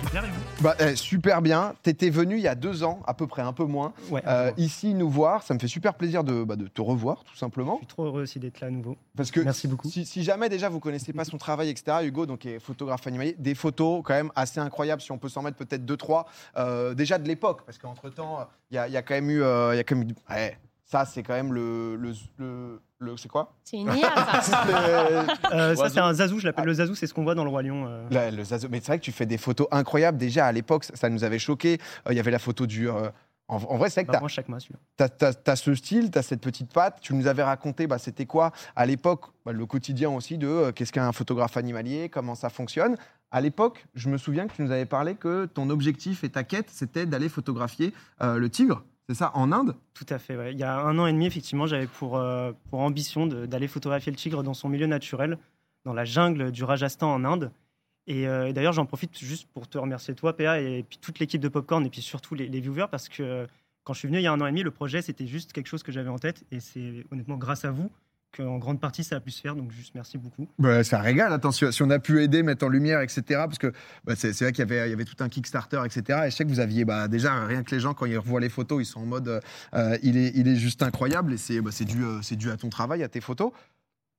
super, et vous Bah, eh, super bien. T'étais venu il y a deux ans, à peu près, un peu moins, Ouais, euh, je suis ici nous voir. Ça me fait super plaisir de, bah, de te revoir, tout simplement. trop heureux aussi d'être là à nouveau. Parce que Merci beaucoup. Si, si jamais déjà vous connaissez pas son travail, etc., Hugo, donc est photographe animalier, des photos quand même assez incroyables, si on peut s'en mettre peut-être deux, trois, euh, déjà de l'époque, parce qu'entre temps, il y a, il y a quand même eu, euh, il y a quand même eu- ouais, ça c'est quand même le, le, le- le- c'est quoi? C'est une IA, ça. Euh, ça, Oiseau. c'est un zazou, je l'appelle le zazou, c'est ce qu'on voit dans le Roi Lion. euh. le- le zazo. Mais c'est vrai que tu fais des photos incroyables. Déjà à l'époque, ça, nous avait choqué. Il y avait la photo du. euh, en, en vrai, c'est vrai que t'as- Vraiment chaque mois, celui-là. tu as, ce style, tu as cette petite patte. Tu nous avais raconté, bah, c'était quoi à l'époque, bah, le quotidien aussi de euh, qu'est-ce qu'un photographe animalier, comment ça fonctionne. À l'époque, je me souviens que tu nous avais parlé que ton objectif et ta quête, c'était d'aller photographier euh, le tigre, c'est ça, en Inde? Tout à fait. ouais. Il y a un an et demi, effectivement, j'avais pour, euh, pour ambition d'aller photographier le tigre dans son milieu naturel, dans la jungle du Rajasthan en Inde. Et, euh, d'ailleurs, j'en profite juste pour te remercier toi, PA, et puis toute l'équipe de Popcorn, et puis surtout les, les viewers, parce que euh, quand je suis venu il y a un an et demi, le projet, c'était juste quelque chose que j'avais en tête, et c'est honnêtement grâce à vous qu'en grande partie, ça a pu se faire. Donc, juste merci beaucoup. Bah, ça régale, attention, si on a pu aider, mettre en lumière, etc. Parce que bah, c'est vrai qu'il y avait, il y avait tout un Kickstarter, etc. Et je sais que vous aviez, bah, déjà, rien que les gens, quand ils revoient les photos, ils sont en mode, euh, il, est, il est juste incroyable. Et c'est bah, dû, euh, dû à ton travail, à tes photos.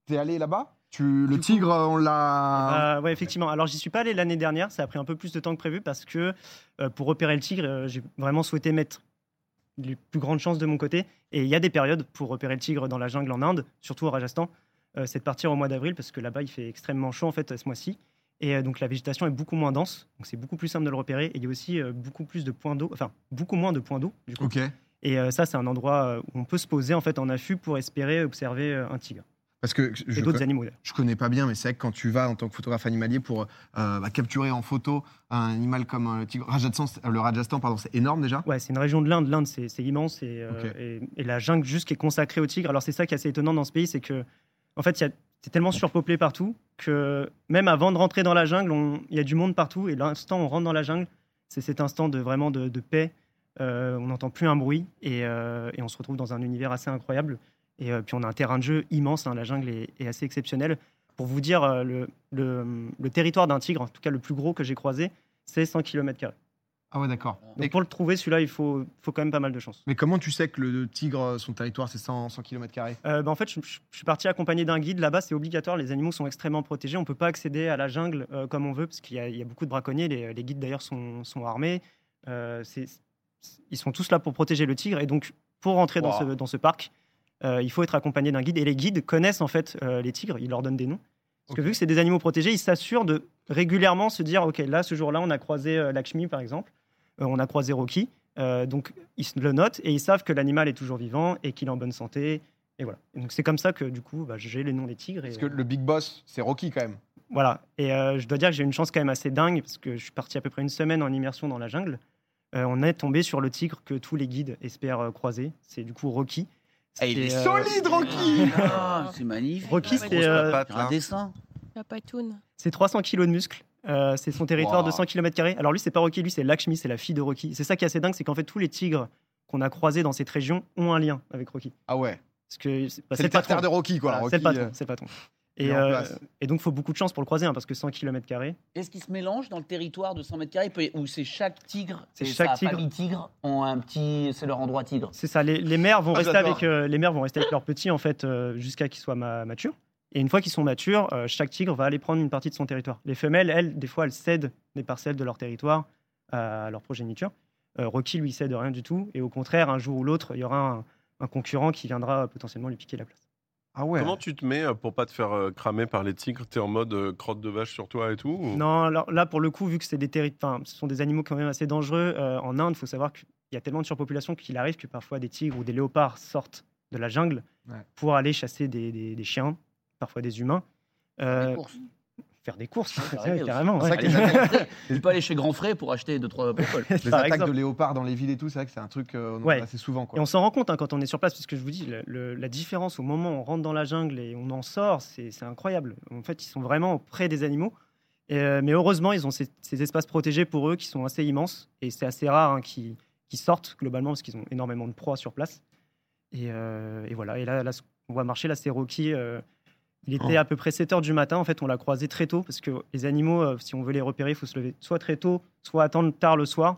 T'es allé là-bas? Tu, Le tigre, on l'a. Euh, ouais, effectivement. Alors, j'y suis pas allé l'année dernière. Ça a pris un peu plus de temps que prévu parce que euh, pour repérer le tigre, euh, j'ai vraiment souhaité mettre les plus grandes chances de mon côté. Et il y a des périodes pour repérer le tigre dans la jungle en Inde, surtout au Rajasthan. Euh, c'est de partir au mois d'avril parce que là-bas, il fait extrêmement chaud en fait ce mois-ci. Et euh, donc, la végétation est beaucoup moins dense. Donc, c'est beaucoup plus simple de le repérer. Et il y a aussi euh, beaucoup plus de points d'eau, enfin, beaucoup moins de points d'eau, du coup. Et ça, c'est un endroit où on peut se poser en fait en affût pour espérer observer un tigre Parce que je, d'autres animaux. d'ailleurs. je connais pas bien, mais c'est vrai que quand tu vas en tant que photographe animalier pour euh, bah, capturer en photo un animal comme euh, le tigre, Rajasthan, c'est- euh, le Rajasthan, pardon, c'est énorme déjà. Ouais, c'est une région de l'Inde. L'Inde, c'est c'est immense et, euh, Ok. et, et la jungle juste qui est consacrée au tigre. Alors c'est ça qui est assez étonnant dans ce pays, c'est que en fait, il y a- c'est tellement surpeuplé partout que même avant de rentrer dans la jungle, il y a du monde partout. Et l'instant où on rentre dans la jungle, c'est cet instant de vraiment de, de paix. Euh, on n'entend plus un bruit et, et on se retrouve dans un univers assez incroyable. Et euh, puis on a un terrain de jeu immense. hein, la jungle est, est assez exceptionnelle. Pour vous dire, euh, le, le- le territoire d'un tigre, en tout cas le plus gros que j'ai croisé, c'est 100 km. Ah ouais, d'accord. Donc Et- pour le trouver, celui-là, il faut, faut quand même pas mal de chance. Mais comment tu sais que le tigre, son territoire, c'est 100, 100 km Euh, bah, en fait, je, je- je suis parti accompagné d'un guide. Là-bas, c'est obligatoire. Les animaux sont extrêmement protégés. On ne peut pas accéder à la jungle euh, comme on veut, parce qu'il y, a- il y a beaucoup de braconniers. Les, les guides, d'ailleurs, sont, sont armés. Euh, ils sont tous là pour protéger le tigre. Et donc, pour rentrer dans, ce, Wow. dans ce parc, euh, il faut être accompagné d'un guide. Et les guides connaissent en fait euh, les tigres. Ils leur donnent des noms. Parce que vu que c'est des animaux protégés, ils s'assurent de régulièrement se dire, OK, là, ce jour-là, on a croisé euh, Lakshmi, par exemple. Euh, on a croisé Rocky. Euh, donc, ils le notent et ils savent que l'animal est toujours vivant et qu'il est en bonne santé. Et voilà. Donc, c'est comme ça que, du coup, bah, j'ai les noms des tigres. Et, Parce que le big boss, c'est Rocky quand même. voilà. Et euh, je dois dire que j'ai une chance quand même assez dingue parce que je suis parti à peu près une semaine en immersion dans la jungle. Euh, on est tombé sur le tigre que tous les guides espèrent euh, croiser. C'est du coup Rocky. Ah, il est euh, Solide, Rocky Ah, c'est magnifique. Rocky, c'était, grosse euh, un dessin. La patoune. C'est 300 kilos de muscles. Euh, c'est son territoire Wow. de 100 km. Alors lui, c'est pas Rocky, lui, c'est Lakshmi, c'est la fille de Rocky. C'est ça qui est assez dingue, c'est qu'en fait, tous les tigres qu'on a croisés dans cette région ont un lien avec Rocky. Ah ouais. Parce que c'est bah, C'est le patron. terre de Rocky, quoi. Voilà, Rocky, c'est le patron. Euh, Et, euh, donc, il faut beaucoup de chance pour le croiser, hein, parce que 100 km. Est-ce qu'il se mélange dans le territoire de 100 mètres carrés? Peut- ou c'est chaque tigre C'est chaque sa tigre. famille tigre ont un petit, c'est leur endroit tigre. C'est ça. Les, les mères vont Ah, rester avec euh, les mères vont rester avec leurs petits en fait euh, jusqu'à qu'ils soient ma- matures. Et une fois qu'ils sont matures, euh, chaque tigre va aller prendre une partie de son territoire. Les femelles, elles, des fois, elles cèdent des parcelles de leur territoire à leur progéniture. Euh, Rocky, lui, cède rien du tout. Et au contraire, un jour ou l'autre, il y aura un, un concurrent qui viendra potentiellement lui piquer la place. Ah ouais. Comment tu te mets euh, pour pas te faire euh, cramer par les tigres? T'es en mode euh, crotte de vache sur toi et tout ou- Non, alors, là, pour le coup, vu que c'est des terri- enfin, ce sont des animaux quand même assez dangereux, euh, en Inde, il faut savoir qu'il y a tellement de surpopulation qu'il arrive que parfois des tigres ou des léopards sortent de la jungle Ouais. pour aller chasser des, des- des chiens, parfois des humains. Euh, Des courses. Faire des courses, Ouais, carrément. ouais. Tu peux aller chez Grand Frais pour acheter deux trois bricoles. Les Par attaques exemple. de léopards dans les villes et tout, c'est vrai que c'est un truc euh, on Ouais. assez souvent. Et on s'en rend compte hein, quand on est sur place, parce que je vous dis, le- le- la différence au moment où on rentre dans la jungle et on en sort, c'est incroyable. En fait, ils sont vraiment près des animaux. Et, euh, mais heureusement, ils ont ces, ces espaces protégés pour eux qui sont assez immenses. Et c'est assez rare hein, qu'ils sortent globalement, parce qu'ils ont énormément de proies sur place. Et, euh, et voilà. Et là, là, qu'on voit marcher, là, c'est Rocky. Il était à peu près 7 heures du matin. En fait, on l'a croisé très tôt parce que les animaux, euh, si on veut les repérer, il faut se lever soit très tôt, soit attendre tard le soir.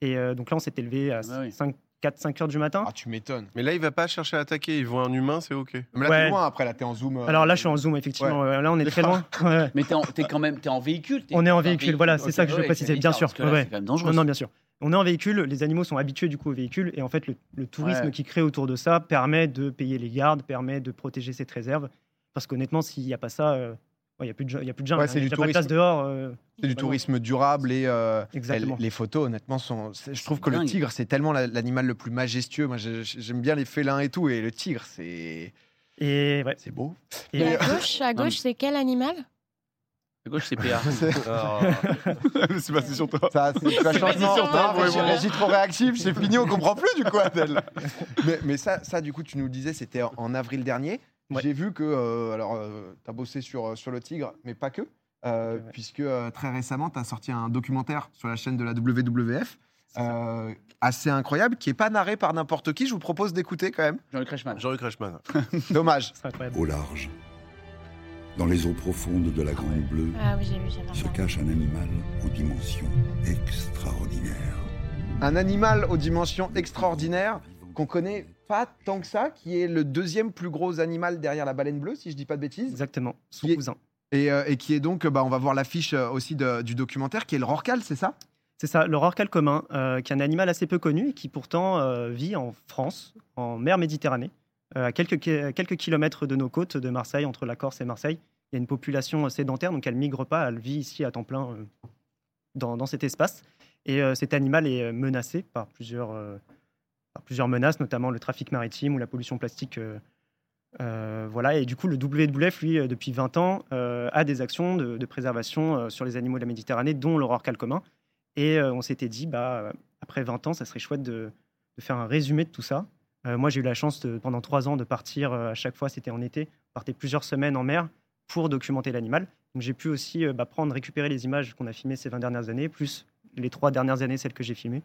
Et euh, donc là, on s'était levé à Ah oui. 5, 4, 5 heures du matin. Ah, tu m'étonnes. Mais là, il va pas chercher à attaquer. Il voit un humain, c'est OK. Mais là, Ouais. t'es loin après, là, t'es en zoom. euh, Alors là, je suis en zoom, effectivement. Ouais, Là, on est très loin. Ouais. Mais t'es en- t'es quand même t'es en véhicule. t'es On est en dans un véhicule, voilà, c'est ça que je veux Ouais, préciser, c'est bien bizarre, sûr, parce que là, ouais. C'est quand même dangereux. Non, non, bien sûr. On est en véhicule, les animaux sont habitués du coup au véhicule, et en fait, le, le tourisme Ouais. qui crée autour de ça permet de payer les gardes, permet de protéger cette réserve. Parce qu'honnêtement, s'il n'y a pas ça, euh, ouais, il n'y a plus de, il y a plus de jungle. Ouais, hein, c'est du tourisme. dehors. euh, C'est du bah, tourisme durable et, euh, Exactement. et les photos, honnêtement, sont. Je trouve que le tigre, c'est tellement la- l'animal le plus majestueux. Moi, j'ai- j'aime bien les félins et tout, et le tigre, c'est Et ouais. c'est beau. Et, Et à gauche, à gauche, c'est quel animal? À gauche, c'est PA. Ah. c'est passé sur toi. Ça, c'est C'est changement. sur toi, ouais, trop réactif, c'est fini, on comprend plus du coup, Adèle. mais, mais ça, ça, du coup, tu nous le disais, c'était en, en avril dernier. Ouais. J'ai vu que, euh, alors, tu as bossé sur, euh, sur le tigre, mais pas que, euh, Ouais. puisque euh, très récemment, tu as sorti un documentaire sur la chaîne de la WWF. euh, assez incroyable, qui est pas narré par n'importe qui. Je vous propose d'écouter quand même. Jean-Luc Reichmann. Jean-Luc Reichmann. Dommage. Au large, dans les eaux profondes de la Grande Bleue, Ah oui, vu, se cache un animal aux dimensions extraordinaires. Un animal aux dimensions extraordinaires qu'on connaît pas tant que ça, qui est le deuxième plus gros animal derrière la baleine bleue, si je dis pas de bêtises. Exactement. Son Qui est- cousin. Et, euh, et qui est donc, bah, on va voir l'affiche euh, aussi de- du documentaire, qui est le rorcal, c'est ça? C'est ça, le rorqual commun, euh, qui est un animal assez peu connu et qui pourtant euh, vit en France, en mer Méditerranée, à quelques, quelques kilomètres de nos côtes de Marseille, entre la Corse et Marseille. Il y a une population sédentaire, donc elle migre pas, elle vit ici à temps plein dans, dans cet espace. Et cet animal est menacé par plusieurs, plusieurs menaces, notamment le trafic maritime ou la pollution plastique. euh, euh, voilà, et du coup, le WWF, lui, euh, depuis 20 ans, a des actions de, préservation sur les animaux de la Méditerranée, dont rorqual commun. Et on s'était dit, bah, après 20 ans, ça serait chouette de, faire un résumé de tout ça. Moi, j'ai eu la chance pendant trois ans de partir à chaque fois, c'était en été, partais plusieurs semaines en mer pour documenter l'animal. Donc j'ai pu aussi bah, prendre, récupérer les images qu'on a filmées ces 20 dernières années, plus les trois dernières années, celles que j'ai filmées,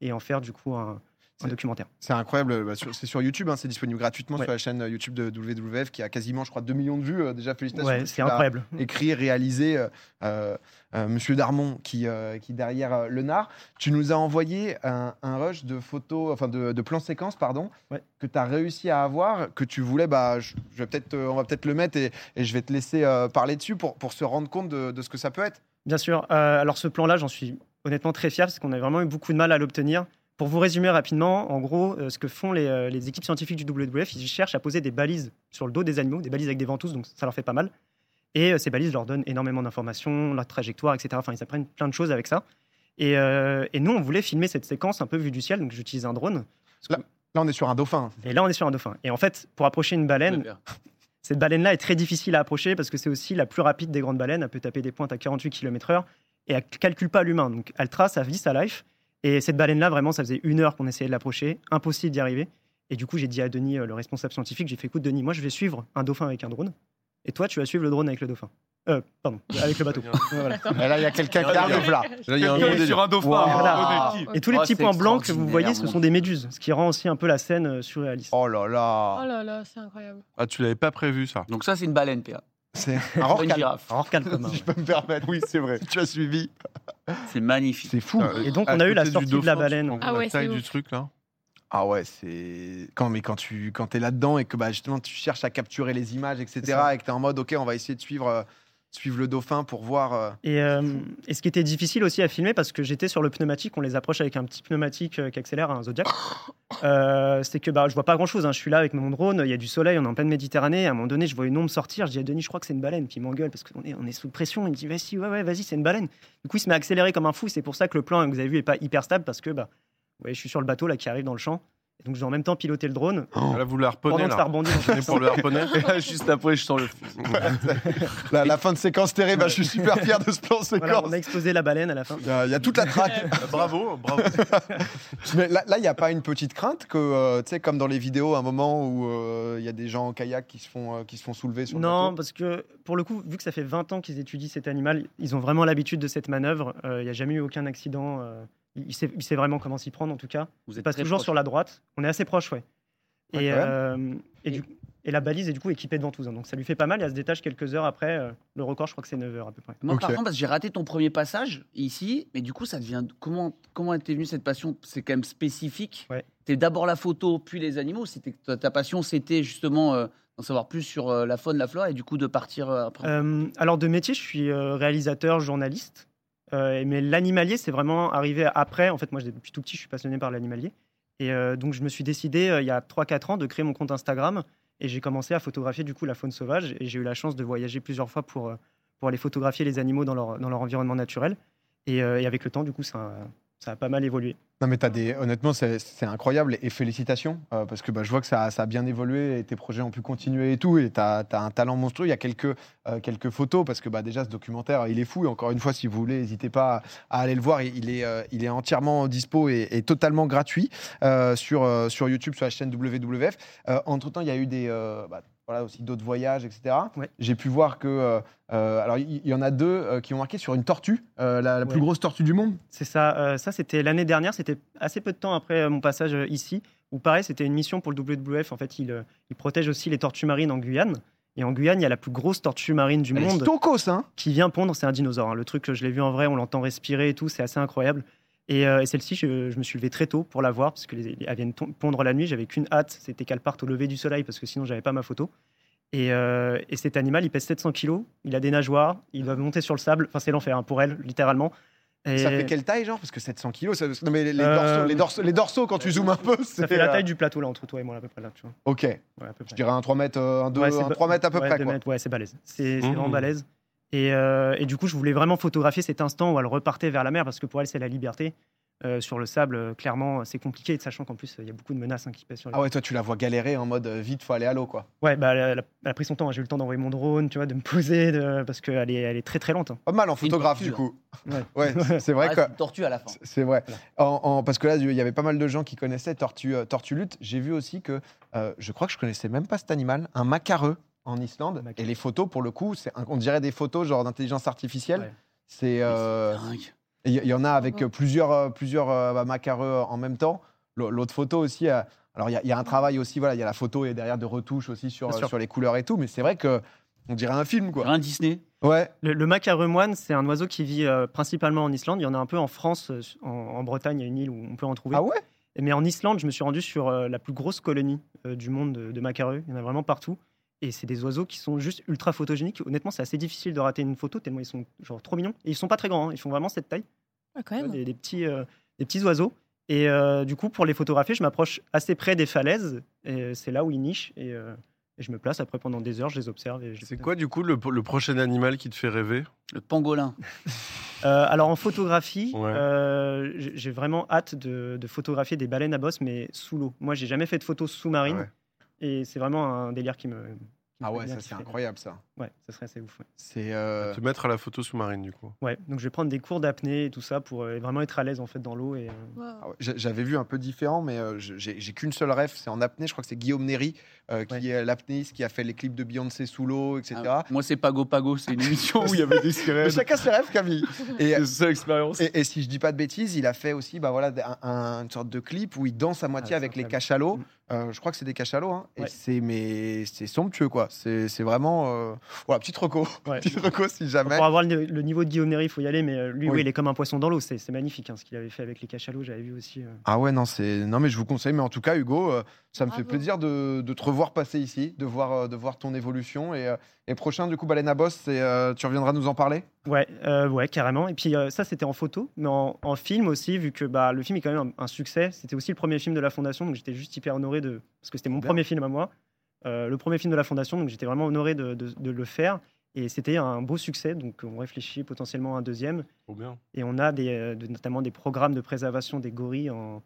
et en faire du coup un, un documentaire. C'est incroyable, bah, sur- c'est sur YouTube, hein, c'est disponible gratuitement Ouais. sur la chaîne euh, YouTube de WWF, qui a quasiment, je crois, 2 millions de vues. euh, déjà, félicitations. Ouais, c'est incroyable. Écrit, réalisé, euh, euh, euh, Monsieur Darmon, qui, euh, qui derrière euh, le NAR. Tu nous as envoyé un, un rush de photos, enfin de, de plans séquences, pardon, Ouais. que tu as réussi à avoir, que tu voulais, bah, je, je vais peut-être, euh, on va peut-être le mettre et, et je vais te laisser euh, parler dessus pour, pour se rendre compte de, de ce que ça peut être. Bien sûr. Euh, alors ce plan-là, j'en suis honnêtement très fier parce qu'on a vraiment eu beaucoup de mal à l'obtenir. Pour vous résumer rapidement, en gros, euh, ce que font les, euh, les équipes scientifiques du WWF, ils cherchent à poser des balises sur le dos des animaux, des balises avec des ventouses, donc ça leur fait pas mal. Et euh, ces balises leur donnent énormément d'informations, leur trajectoire, etc. Enfin, ils apprennent plein de choses avec ça. Et, euh, et nous, on voulait filmer cette séquence un peu vue du ciel, donc j'utilise un drone. Là, on est sur un dauphin. Et là, on est sur un dauphin. Et en fait, pour approcher une baleine, cette baleine-là est très difficile à approcher parce que c'est aussi la plus rapide des grandes baleines. Elle peut taper des pointes à 48 km/h et elle ne calcule pas l'humain. Donc elle trace sa vie, sa life. Et cette baleine-là, vraiment, ça faisait une heure qu'on essayait de l'approcher. Impossible d'y arriver. Et du coup, j'ai dit à Denis, euh, le responsable scientifique, j'ai fait écoute, Denis, moi, je vais suivre un dauphin avec un drone. Et toi, tu vas suivre le drone avec le dauphin. Euh, pardon, avec le bateau. Voilà. Et là, il y a quelqu'un qui Ah, arrive là. Là, il y a un sur un dauphin. Wow. un Oh, Et tous les Oh, petits points blancs que vous voyez, ce sont des méduses, ce qui rend aussi un peu la scène euh, surréaliste. Oh là Oh là. là là, c'est incroyable. Ah, tu l'avais pas prévu, ça. Donc ça, c'est une baleine, PA. C'est un rorcal. girafe. Un rorqual commun. Si je peux me permettre, oui, c'est vrai. Tu as suivi. C'est magnifique. C'est fou. Et donc, on a eu la sortie de la baleine. Ah la ouais, taille c'est du truc, là. Ah ouais, c'est quand mais quand tu quand es là-dedans et que bah justement tu cherches à capturer les images etc et que tu es en mode ok on va essayer de suivre euh, suivre le dauphin pour voir euh, Et, euh, et ce qui était difficile aussi à filmer, parce que j'étais sur le pneumatique, on les approche avec un petit pneumatique euh, qui accélère, un Zodiac, euh, c'est que bah, je vois pas grand chose. Je suis là avec mon drone, il y a du soleil, on est en pleine Méditerranée. À un moment donné, je vois une ombre sortir. Je dis à Denis, je crois que c'est une baleine. Puis il m'engueule parce qu'on est, on est sous pression. Il me dit, vas-y, ouais, ouais, vas-y, c'est une baleine. Du coup, il se met à accélérer comme un fou. C'est pour ça que le plan que vous avez vu est pas hyper stable parce que bah, je suis sur le bateau là qui arrive dans le champ. Et donc, je dois en même temps piloter le drone Là, vous la pendant harponnez, que ça là. rebondit. dans pour le harponner. Et là, juste après, je sens le fusil. la, la fin de séquence terrible bah, je suis super fier de ce plan Voilà, séquence on a explosé la baleine à la fin. il y, a, il y a toute la traque bravo, bravo. mais là là, il n'y a pas une petite crainte que euh, tu sais comme dans les vidéos un moment où euh, il y a des gens en kayak qui se font euh, qui se font soulever sur le Non, parce que pour le coup, vu que ça fait 20 ans qu'ils étudient cet animal, ils ont vraiment l'habitude de cette manœuvre. Euh, Il n'y a jamais eu aucun accident. Il, sait, il sait vraiment comment s'y prendre, en tout cas. Vous Il êtes passe toujours proche. sur la droite. On est assez proche, ouais. Et, euh, et Et- du- Et la balise est du coup équipée de ventouses. hein. Donc ça lui fait pas mal. Et elle se détache quelques heures après. euh, le record, je crois que c'est 9 heures à peu près. Moi, par contre, parce que j'ai raté ton premier passage ici, mais du coup, ça devient. Comment comment était venue cette passion? C'est quand même spécifique. Ouais. T'es d'abord la photo, puis les animaux. C'était ta, ta passion, c'était justement euh, d'en savoir plus sur euh, la faune, la flore, et du coup de partir euh, après. Euh, alors de métier, je suis euh, réalisateur, journaliste. Euh, mais l'animalier, c'est vraiment arrivé après. En fait, moi, depuis tout petit, je suis passionné par l'animalier. Et euh, donc, je me suis décidé, euh, il y a 3-4 ans, de créer mon compte Instagram. Et j'ai commencé à photographier, du coup, la faune sauvage. Et j'ai eu la chance de voyager plusieurs fois pour, pour aller photographier les animaux dans leur, dans leur environnement naturel. Et, et avec le temps, du coup, ça, ça a pas mal évolué. Non, mais t'as des... honnêtement, c'est incroyable et félicitations euh, parce que bah, je vois que ça, a bien évolué et tes projets ont pu continuer et tout. Et tu as, un talent monstrueux. Il y a quelques, euh, quelques photos parce que bah, déjà, ce documentaire, il est fou. Et encore une fois, si vous voulez, n'hésitez pas à, aller le voir. Il est, euh, il est entièrement dispo et, totalement gratuit sur, sur YouTube, sur la chaîne WWF. Euh, entre temps, il y a eu des, bah, voilà, aussi d'autres voyages, etc. Ouais. J'ai pu voir que. euh, euh, alors, il y, en a deux euh, qui ont marqué sur une tortue, euh, la, la plus grosse tortue du monde. C'est ça. ça, c'était l'année dernière. C'était assez peu de temps après mon passage ici. Où pareil, c'était une mission pour le WWF. En fait, il, il protège aussi les tortues marines en Guyane. Et en Guyane, il y a la plus grosse tortue marine du Elle monde stokos, hein qui vient pondre. C'est un dinosaure. hein. Le truc, je l'ai vu en vrai. On l'entend respirer et tout. C'est assez incroyable. Et, euh, et celle-ci, je, je me suis levé très tôt pour la voir parce qu'elle vient pondre la nuit. J'avais qu'une hâte, c'était qu'elle parte au lever du soleil parce que sinon, j'avais pas ma photo. Et, euh, et cet animal, il pèse 700 kilos. Il a des nageoires. Il doit monter sur le sable. Enfin, c'est l'enfer hein, pour elle, littéralement. Et Ça fait quelle taille, genre? Parce que 700 kilos, ça... non, mais les, les Euh, dorsaux, les, dorsaux, les dorsaux, quand tu zoomes un peu, Ça fait la taille du plateau là entre toi et moi à peu près là, tu vois. Ok, Ouais, à peu je dirais un 3 mètres, euh, un, deux- Ouais, c'est un ba- 3 mètres à peu ouais, près. deux Quoi. mètres, ouais, c'est balèze. C'est c'est Mmh. vraiment balèze. Et, euh, et du coup, je voulais vraiment photographier cet instant où elle repartait vers la mer parce que pour elle, c'est la liberté. Euh, sur le sable, euh, clairement, c'est compliqué, sachant qu'en plus, il y a beaucoup de menaces hein, qui pèsent sur les Ah ouais, toi, tu la vois galérer en mode euh, vite, faut aller à l'eau, quoi. Ouais, bah, elle, a, elle a- elle a pris son temps. hein. J'ai eu le temps d'envoyer mon drone, tu vois, de me poser, de- parce qu'elle est, elle est très très lente. hein. Pas mal en photographe, du coup. Ouais. Ouais, c'est- vrai Ah, que. une tortue à la fin. C'est vrai. Voilà. En- en- parce que là, il y avait pas mal de gens qui connaissaient Tortue, euh, Tortue Lutte. J'ai vu aussi que, euh, je crois que je connaissais même pas cet animal, un macareux en Islande. Et les photos, pour le coup, c'est un- on dirait des photos genre d'intelligence artificielle. Ouais. C'est. euh, Il y, y en a avec plusieurs, euh, plusieurs euh, bah, macareux en même temps. L'autre photo aussi. euh, alors, il y a- il y, a un travail aussi. Voilà, il y a la photo et derrière de retouches aussi sur, sur les couleurs et tout. Mais c'est vrai que on dirait un film, quoi. Un Disney. Ouais. Le, le macareux moine, c'est un oiseau qui vit euh, principalement en Islande. Il y en a un peu en France, euh, en, en Bretagne, il y a une île où on peut en trouver. Ah ouais? Mais en Islande, je me suis rendu sur euh, la plus grosse colonie euh, du monde de, de macareux. Il y en a vraiment partout. Et c'est des oiseaux qui sont juste ultra photogéniques. Honnêtement, c'est assez difficile de rater une photo tellement ils sont genre trop mignons. Et ils sont pas très grands, hein. ils font vraiment cette taille. Ah, quand même. des, des petits, euh, des petits oiseaux. Et euh, du coup, pour les photographier, je m'approche assez près des falaises. Et c'est là où ils nichent. Et, euh, et je me place après pendant des heures, je les observe. et je les C'est quoi, du coup, le, le prochain animal qui te fait rêver? Le pangolin. Euh, alors en photographie, Ouais. euh, j'ai j'ai vraiment hâte de, de photographier des baleines à bosse, mais sous l'eau. Moi, j'ai jamais fait de photos sous-marines. Ah ouais. Et c'est vraiment un délire qui me. qui Ah ouais, ça c'est incroyable ça. Ouais, ça serait assez ouf. Ouais. C'est. euh, Te mettre à la photo sous-marine, du coup. Ouais, donc je vais prendre des cours d'apnée et tout ça pour euh, vraiment être à l'aise en fait dans l'eau. Et, euh, Wow. Ah ouais, J'avais vu un peu différent, mais euh, j'ai j'ai qu'une seule ref, c'est en apnée. Je crois que c'est Guillaume Néry, euh, qui Ouais. est l'apnéiste, qui a fait les clips de Beyoncé sous l'eau, etc. Ah, moi, c'est Pago Pago. C'est une émission où il y avait des sirènes. chacun ses rêves, Camille. Et, l'expérience. et, et si je dis pas de bêtises, il a fait aussi bah, voilà, un- un- une sorte de clip où il danse à moitié Ah, avec les cachalots. Euh, je crois que c'est des cachalots. Hein, Et c'est mais c'est somptueux, quoi. C'est c'est vraiment. euh, Voilà, petite reco. ouais. Petite reco si jamais. Pour avoir le, le niveau de Guillaume il faut y aller, mais euh, lui, Oui. oui, il est comme un poisson dans l'eau. C'est c'est magnifique hein, ce qu'il avait fait avec les cachalots, j'avais vu aussi. euh. Ah ouais, non, c'est non, mais je vous conseille. Mais en tout cas, Hugo, ça me fait plaisir de, de te revoir passer ici, de voir, euh, de voir ton évolution. Et, euh, et prochain, du coup, Baleine à Boss, euh, tu reviendras nous en parler? Ouais, euh, ouais, carrément. Et puis euh, ça, c'était en photo, mais en, en film aussi, vu que bah, le film est quand même un, un succès. C'était aussi le premier film de la Fondation, donc j'étais juste hyper honoré de. Parce que c'était mon Bien. premier film à moi. Euh, le premier film de la Fondation, donc j'étais vraiment honoré de, de- de le faire. Et c'était un beau succès, donc on réfléchit potentiellement à un deuxième. Trop bien. Et on a des, de- notamment des programmes de préservation des gorilles en,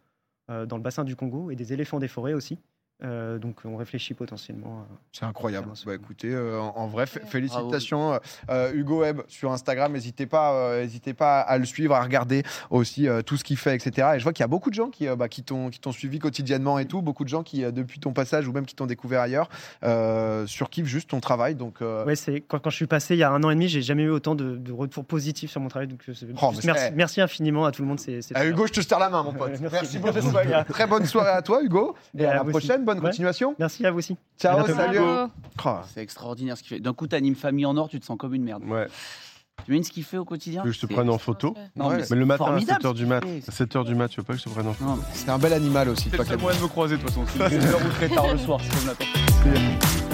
dans le bassin du Congo et des éléphants des forêts aussi. Euh, donc on réfléchit potentiellement. C'est incroyable. Bah, écoutez, euh, en, en vrai, félicitations, euh, Hugo Webb sur Instagram. N'hésitez pas, euh, n'hésitez pas à le suivre, à regarder aussi euh, tout ce qu'il fait, etc. Et je vois qu'il y a beaucoup de gens qui, euh, bah, qui t'ont, suivi quotidiennement et tout. Beaucoup de gens qui, euh, depuis ton passage ou même qui t'ont découvert ailleurs, euh, surkiffent juste ton travail. Donc, euh, Ouais, c'est quand, quand je suis passé il y a un an et demi, j'ai jamais eu autant de, de retours positifs sur mon travail. Donc Oh, merci, infiniment à tout le monde. C'est, super. Hugo, je te serre la main, mon pote. Merci. merci soirée. Très bonne soirée à toi, Hugo. Et Et à à la aussi. Bonne Ouais. continuation. Merci à vous aussi. Ciao, À bientôt. salut. Oh, C'est extraordinaire ce qu'il fait. D'un coup, t'animes famille en or, tu te sens comme une merde. Ouais. Tu imagines ce qu'il fait au quotidien Tu veux que je te prenne en photo Non, Ouais. mais, Mais le matin à formidable, 7h du mat. fait. 7h du mat, tu veux pas que je te prenne en photo C'est un bel animal aussi. C'est Camille. moyen de me croiser de toute façon. C'est une heure ou très tard le soir, c'est comme la.